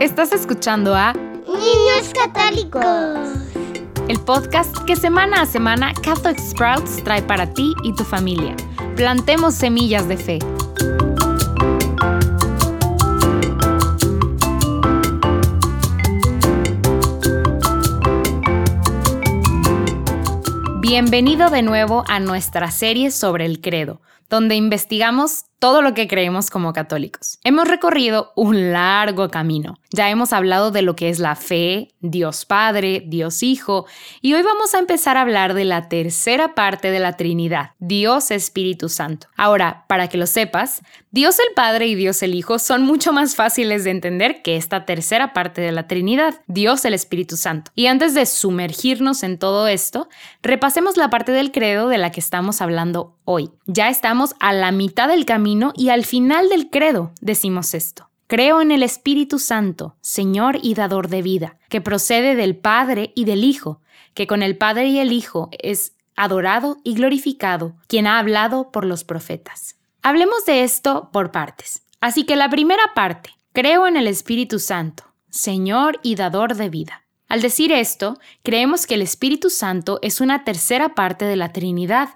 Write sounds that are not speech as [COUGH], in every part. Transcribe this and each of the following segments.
Estás escuchando a Niños Católicos. El podcast que semana a semana Catholic Sprouts trae para ti y tu familia. Plantemos semillas de fe. Bienvenido de nuevo a nuestra serie sobre el credo, donde investigamos todo lo que creemos como católicos. Hemos recorrido un largo camino. Ya hemos hablado de lo que es la fe, Dios Padre, Dios Hijo, y hoy vamos a empezar a hablar de la tercera parte de la Trinidad, Dios Espíritu Santo. Ahora, para que lo sepas, Dios el Padre y Dios el Hijo son mucho más fáciles de entender que esta tercera parte de la Trinidad, Dios el Espíritu Santo. Y antes de sumergirnos en todo esto, repasemos la parte del credo de la que estamos hablando hoy. Ya estamos a la mitad del camino y al final del credo decimos esto. Creo en el Espíritu Santo, Señor y dador de vida, que procede del Padre y del Hijo, que con el Padre y el Hijo es adorado y glorificado, quien ha hablado por los profetas. Hablemos de esto por partes. Así que la primera parte, creo en el Espíritu Santo, Señor y dador de vida. Al decir esto, creemos que el Espíritu Santo es una tercera parte de la Trinidad.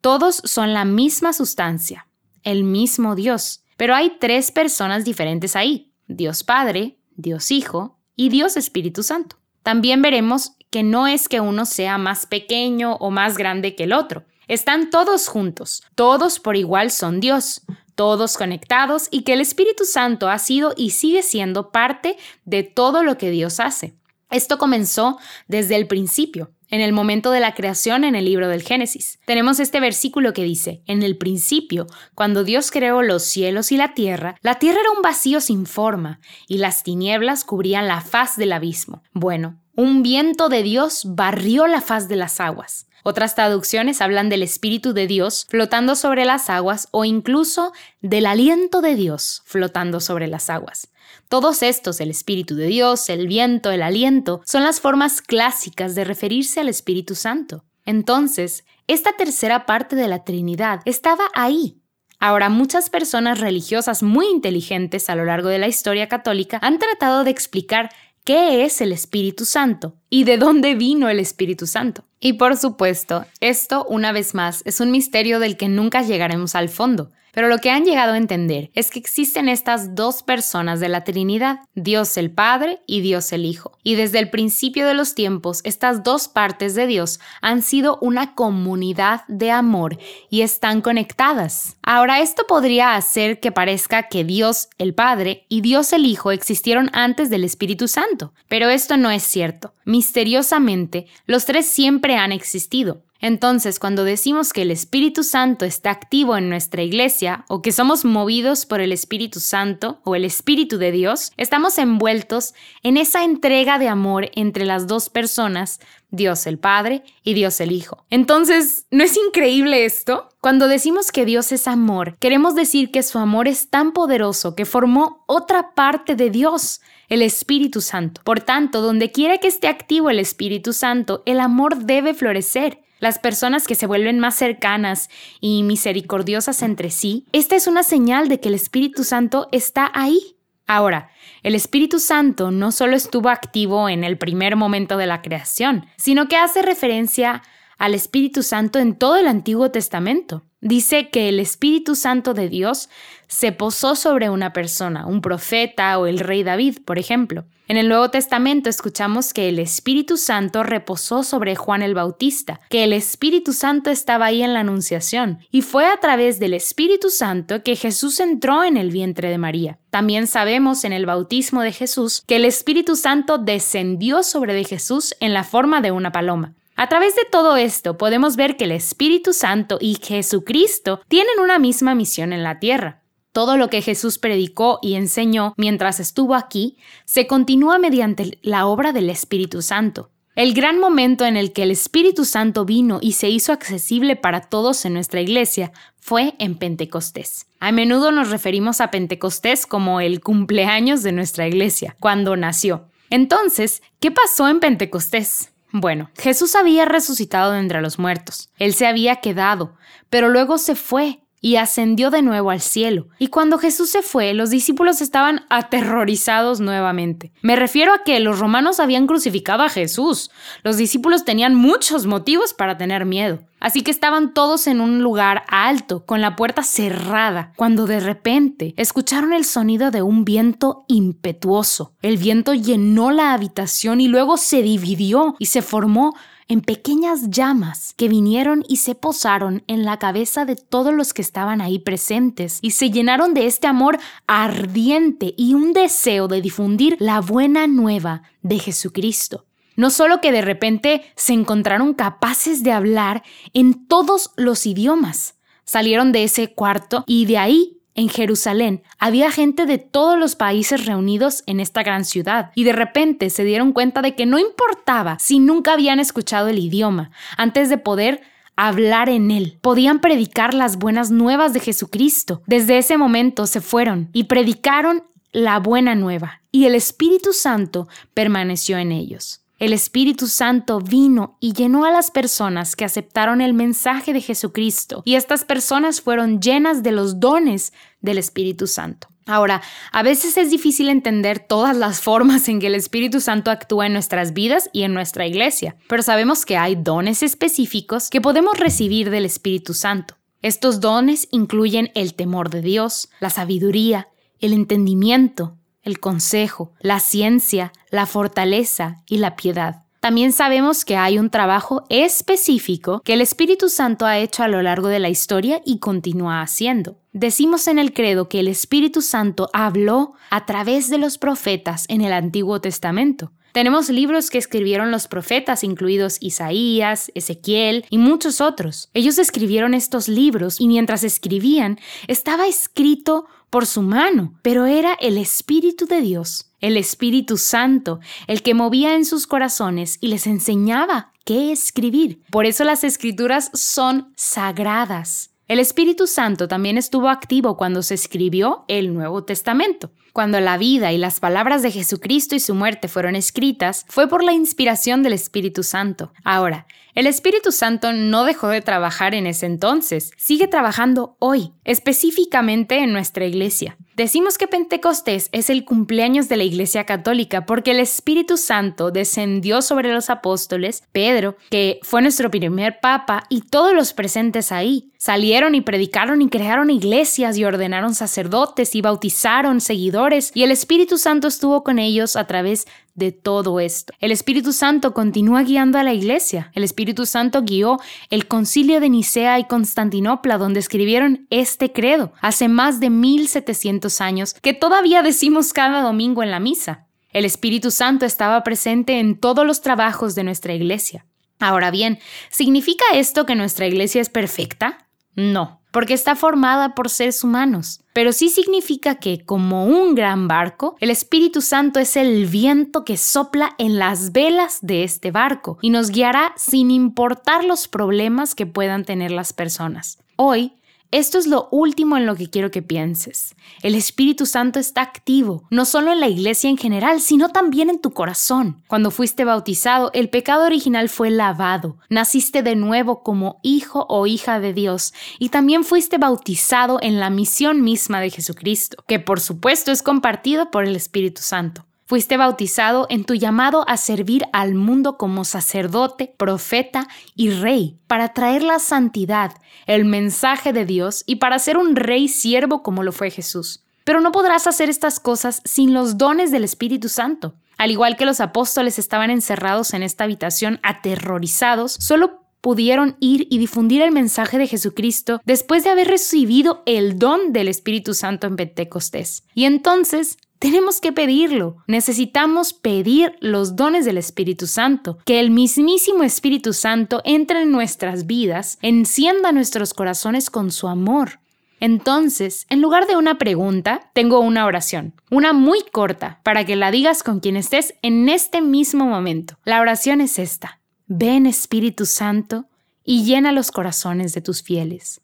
Todos son la misma sustancia, el mismo Dios. Pero hay tres personas diferentes ahí, Dios Padre, Dios Hijo y Dios Espíritu Santo. También veremos que no es que uno sea más pequeño o más grande que el otro. Están todos juntos, todos por igual son Dios, todos conectados y que el Espíritu Santo ha sido y sigue siendo parte de todo lo que Dios hace. Esto comenzó desde el principio en el momento de la creación en el libro del Génesis. Tenemos este versículo que dice, en el principio, cuando Dios creó los cielos y la tierra, la tierra era un vacío sin forma, y las tinieblas cubrían la faz del abismo. Bueno, un viento de Dios barrió la faz de las aguas. Otras traducciones hablan del Espíritu de Dios flotando sobre las aguas o incluso del aliento de Dios flotando sobre las aguas. Todos estos, el Espíritu de Dios, el viento, el aliento, son las formas clásicas de referirse al Espíritu Santo. Entonces, esta tercera parte de la Trinidad estaba ahí. Ahora, muchas personas religiosas muy inteligentes a lo largo de la historia católica han tratado de explicar qué es el Espíritu Santo y de dónde vino el Espíritu Santo. Y por supuesto, esto, una vez más, es un misterio del que nunca llegaremos al fondo. Pero lo que han llegado a entender es que existen estas dos personas de la Trinidad, Dios el Padre y Dios el Hijo. Y desde el principio de los tiempos, estas dos partes de Dios han sido una comunidad de amor y están conectadas. Ahora, esto podría hacer que parezca que Dios el Padre y Dios el Hijo existieron antes del Espíritu Santo, pero esto no es cierto. Misteriosamente, los tres siempre han existido. Entonces, cuando decimos que el Espíritu Santo está activo en nuestra iglesia o que somos movidos por el Espíritu Santo o el Espíritu de Dios, estamos envueltos en esa entrega de amor entre las dos personas, Dios el Padre y Dios el Hijo. Entonces, ¿no es increíble esto? Cuando decimos que Dios es amor, queremos decir que su amor es tan poderoso que formó otra parte de Dios, el Espíritu Santo. Por tanto, donde quiera que esté activo el Espíritu Santo, el amor debe florecer las personas que se vuelven más cercanas y misericordiosas entre sí, esta es una señal de que el Espíritu Santo está ahí. Ahora, el Espíritu Santo no solo estuvo activo en el primer momento de la creación, sino que hace referencia al Espíritu Santo en todo el Antiguo Testamento. Dice que el Espíritu Santo de Dios se posó sobre una persona, un profeta o el rey David, por ejemplo. En el Nuevo Testamento escuchamos que el Espíritu Santo reposó sobre Juan el Bautista, que el Espíritu Santo estaba ahí en la Anunciación, y fue a través del Espíritu Santo que Jesús entró en el vientre de María. También sabemos en el bautismo de Jesús que el Espíritu Santo descendió sobre de Jesús en la forma de una paloma. A través de todo esto podemos ver que el Espíritu Santo y Jesucristo tienen una misma misión en la tierra. Todo lo que Jesús predicó y enseñó mientras estuvo aquí se continúa mediante la obra del Espíritu Santo. El gran momento en el que el Espíritu Santo vino y se hizo accesible para todos en nuestra iglesia fue en Pentecostés. A menudo nos referimos a Pentecostés como el cumpleaños de nuestra iglesia, cuando nació. Entonces, ¿qué pasó en Pentecostés? Bueno, Jesús había resucitado de entre los muertos. Él se había quedado, pero luego se fue y ascendió de nuevo al cielo. Y cuando Jesús se fue, los discípulos estaban aterrorizados nuevamente. Me refiero a que los romanos habían crucificado a Jesús. Los discípulos tenían muchos motivos para tener miedo. Así que estaban todos en un lugar alto, con la puerta cerrada, cuando de repente escucharon el sonido de un viento impetuoso. El viento llenó la habitación y luego se dividió y se formó en pequeñas llamas que vinieron y se posaron en la cabeza de todos los que estaban ahí presentes y se llenaron de este amor ardiente y un deseo de difundir la buena nueva de Jesucristo. No solo que de repente se encontraron capaces de hablar en todos los idiomas, salieron de ese cuarto y de ahí en Jerusalén había gente de todos los países reunidos en esta gran ciudad y de repente se dieron cuenta de que no importaba si nunca habían escuchado el idioma, antes de poder hablar en él. Podían predicar las buenas nuevas de Jesucristo. Desde ese momento se fueron y predicaron la buena nueva y el Espíritu Santo permaneció en ellos. El Espíritu Santo vino y llenó a las personas que aceptaron el mensaje de Jesucristo y estas personas fueron llenas de los dones del Espíritu Santo. Ahora, a veces es difícil entender todas las [LAUGHS] formas en que el Espíritu Santo actúa en nuestras vidas y en nuestra iglesia, pero sabemos que hay dones específicos que podemos recibir del Espíritu Santo. Estos dones incluyen el temor de Dios, la sabiduría, el entendimiento, el consejo, la ciencia, la fortaleza y la piedad. También sabemos que hay un trabajo específico que el Espíritu Santo ha hecho a lo largo de la historia y continúa haciendo. Decimos en el credo que el Espíritu Santo habló a través de los profetas en el Antiguo Testamento. Tenemos libros que escribieron los profetas, incluidos Isaías, Ezequiel y muchos otros. Ellos escribieron estos libros y mientras escribían estaba escrito por su mano, pero era el Espíritu de Dios, el Espíritu Santo, el que movía en sus corazones y les enseñaba qué escribir. Por eso las escrituras son sagradas. El Espíritu Santo también estuvo activo cuando se escribió el Nuevo Testamento. Cuando la vida y las palabras de Jesucristo y su muerte fueron escritas, fue por la inspiración del Espíritu Santo. Ahora, el Espíritu Santo no dejó de trabajar en ese entonces, sigue trabajando hoy, específicamente en nuestra iglesia. Decimos que Pentecostés es el cumpleaños de la Iglesia Católica porque el Espíritu Santo descendió sobre los apóstoles, Pedro, que fue nuestro primer papa, y todos los presentes ahí. Salieron y predicaron y crearon iglesias y ordenaron sacerdotes y bautizaron seguidores, y el Espíritu Santo estuvo con ellos a través de todo esto. El Espíritu Santo continúa guiando a la iglesia. El Espíritu Santo guió el concilio de Nicea y Constantinopla, donde escribieron este credo hace más de 1700 años, que todavía decimos cada domingo en la misa. El Espíritu Santo estaba presente en todos los trabajos de nuestra iglesia. Ahora bien, ¿significa esto que nuestra iglesia es perfecta? No porque está formada por seres humanos. Pero sí significa que, como un gran barco, el Espíritu Santo es el viento que sopla en las velas de este barco y nos guiará sin importar los problemas que puedan tener las personas. Hoy esto es lo último en lo que quiero que pienses. El Espíritu Santo está activo, no solo en la iglesia en general, sino también en tu corazón. Cuando fuiste bautizado, el pecado original fue lavado. Naciste de nuevo como hijo o hija de Dios y también fuiste bautizado en la misión misma de Jesucristo, que por supuesto es compartido por el Espíritu Santo. Fuiste bautizado en tu llamado a servir al mundo como sacerdote, profeta y rey, para traer la santidad, el mensaje de Dios y para ser un rey siervo como lo fue Jesús. Pero no podrás hacer estas cosas sin los dones del Espíritu Santo. Al igual que los apóstoles estaban encerrados en esta habitación aterrorizados, solo pudieron ir y difundir el mensaje de Jesucristo después de haber recibido el don del Espíritu Santo en Pentecostés. Y entonces tenemos que pedirlo. Necesitamos pedir los dones del Espíritu Santo, que el mismísimo Espíritu Santo entre en nuestras vidas, encienda nuestros corazones con su amor. Entonces, en lugar de una pregunta, tengo una oración, una muy corta, para que la digas con quien estés en este mismo momento. La oración es esta. Ven Espíritu Santo y llena los corazones de tus fieles.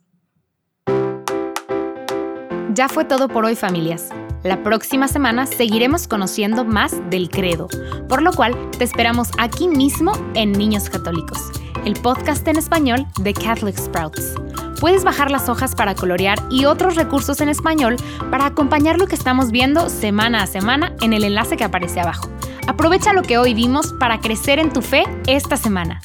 Ya fue todo por hoy familias. La próxima semana seguiremos conociendo más del credo, por lo cual te esperamos aquí mismo en Niños Católicos, el podcast en español de Catholic Sprouts. Puedes bajar las hojas para colorear y otros recursos en español para acompañar lo que estamos viendo semana a semana en el enlace que aparece abajo. Aprovecha lo que hoy vimos para crecer en tu fe esta semana.